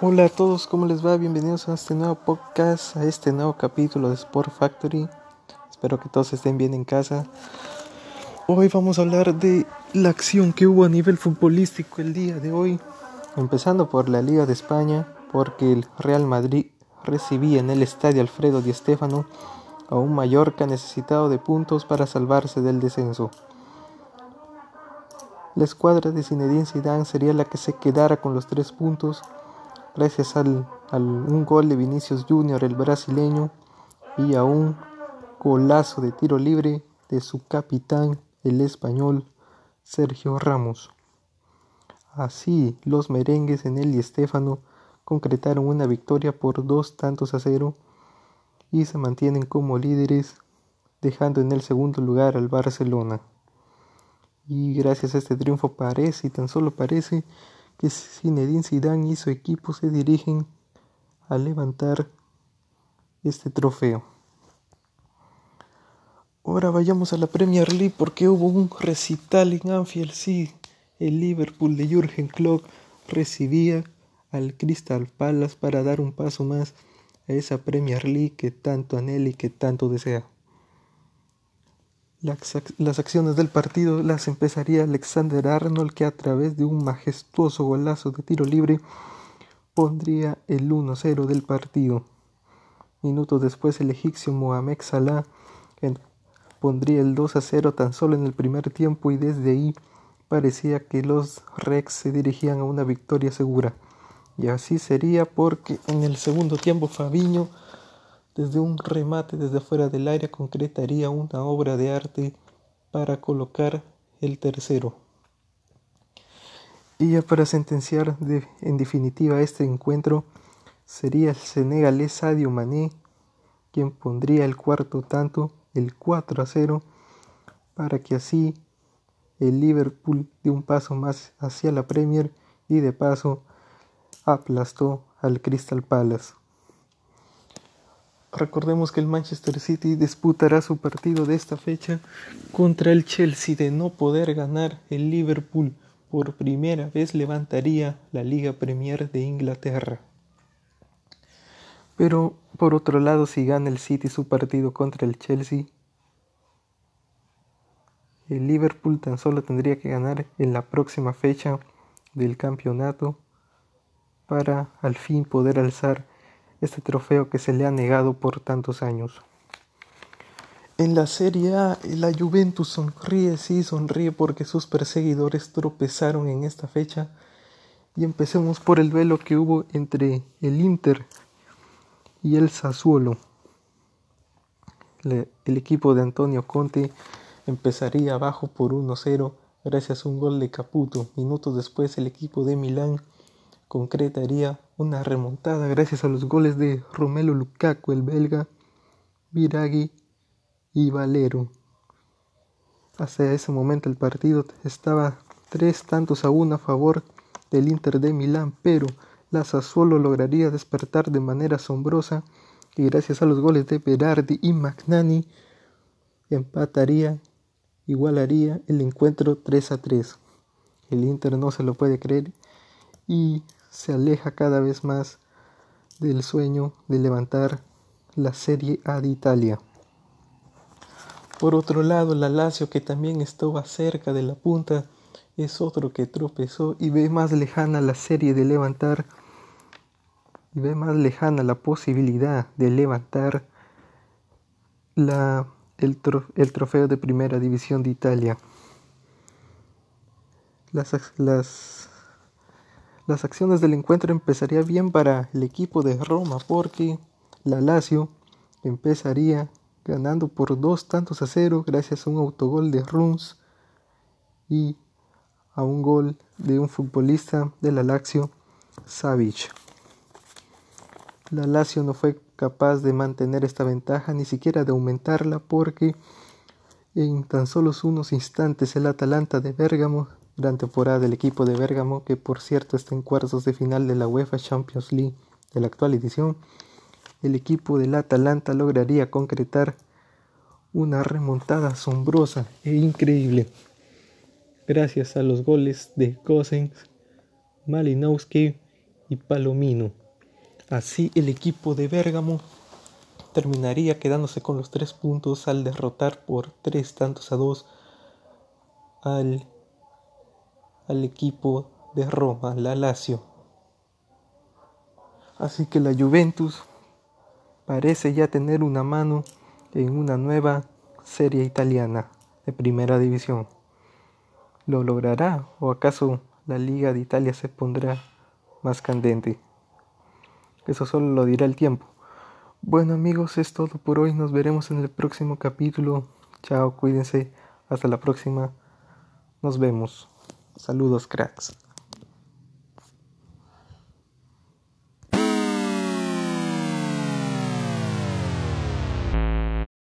Hola a todos, ¿cómo les va? Bienvenidos a este nuevo podcast, a este nuevo capítulo de Sport Factory. Espero que todos estén bien en casa. Hoy vamos a hablar de la acción que hubo a nivel futbolístico el día de hoy, empezando por la Liga de España, porque el Real Madrid recibía en el estadio Alfredo Di Stéfano a un Mallorca necesitado de puntos para salvarse del descenso. La escuadra de Zinedine Zidane sería la que se quedara con los tres puntos gracias al, un gol de Vinicius Junior, el brasileño, y a un golazo de tiro libre de su capitán, el español Sergio Ramos. Así, los merengues en el y Estefano concretaron una victoria por dos tantos a cero y se mantienen como líderes, dejando en el segundo lugar al Barcelona. Y gracias a este triunfo parece, y tan solo parece, que Zinedine Zidane y su equipo se dirigen a levantar este trofeo. Ahora vayamos a la Premier League porque hubo un recital en Anfield. Sí, el Liverpool de Jürgen Klopp recibía al Crystal Palace para dar un paso más a esa Premier League que tanto anhela y que tanto desea. Las, acciones del partido las empezaría Alexander Arnold que a través de un majestuoso golazo de tiro libre pondría el 1-0 del partido. Minutos después el egipcio Mohamed Salah pondría el 2-0 tan solo en el primer tiempo y desde ahí parecía que los Rex se dirigían a una victoria segura. Y así sería porque en el segundo tiempo Fabiño desde un remate desde fuera del área concretaría una obra de arte para colocar el tercero. Y ya para sentenciar en definitiva este encuentro, sería el senegalés Sadio Mané quien pondría el cuarto tanto, el 4 a 0, para que así el Liverpool dé un paso más hacia la Premier y de paso aplastó al Crystal Palace. Recordemos que el Manchester City disputará su partido de esta fecha contra el Chelsea de no poder ganar el Liverpool por primera vez levantaría la Liga Premier de Inglaterra. Pero por otro lado, si gana el City su partido contra el Chelsea, el Liverpool tan solo tendría que ganar en la próxima fecha del campeonato para al fin poder alzar este trofeo que se le ha negado por tantos años. En la Serie A, la Juventus sonríe, sí, sonríe porque sus perseguidores tropezaron en esta fecha. Y empecemos por el duelo que hubo entre el Inter y el Sassuolo. el equipo de Antonio Conte empezaría abajo por 1-0 gracias a un gol de Caputo. Minutos después el equipo de Milán concretaría una remontada gracias a los goles de Romelu Lukaku, el belga, Viraghi y Valero. Hasta ese momento el partido estaba tres tantos a uno a favor del Inter de Milán, pero la Sassuolo lograría despertar de manera asombrosa y gracias a los goles de Berardi y Magnani empataría, igualaría el encuentro 3 a 3. El Inter no se lo puede creer y se aleja cada vez más del sueño de levantar la Serie A de Italia. Por otro lado, la Lazio, que también estaba cerca de la punta, es otro que tropezó y ve más lejana la serie de levantar y ve más lejana la posibilidad de levantar la, el, el trofeo de primera división de Italia. Las, las las acciones del encuentro empezaría bien para el equipo de Roma porque la Lazio empezaría ganando por dos tantos a cero gracias a un autogol de Runs y a un gol de un futbolista de la Lazio, Savic. La Lazio no fue capaz de mantener esta ventaja ni siquiera de aumentarla porque en tan solo unos instantes el Atalanta de Bérgamo gran temporada del equipo de Bérgamo, que por cierto está en cuartos de final de la UEFA Champions League de la actual edición, el equipo del Atalanta lograría concretar una remontada asombrosa e increíble. Gracias a los goles de Gosens, Malinowski y Palomino. Así el equipo de Bérgamo terminaría quedándose con los tres puntos al derrotar por tres tantos a dos al, al equipo de Roma, la Lazio. Así que la Juventus parece ya tener una mano en una nueva serie italiana de primera división. ¿Lo logrará o acaso la Liga de Italia se pondrá más candente? Eso solo lo dirá el tiempo. Bueno amigos, es todo por hoy. Nos veremos en el próximo capítulo. Chao, cuídense. Hasta la próxima. Nos vemos. Saludos, cracks.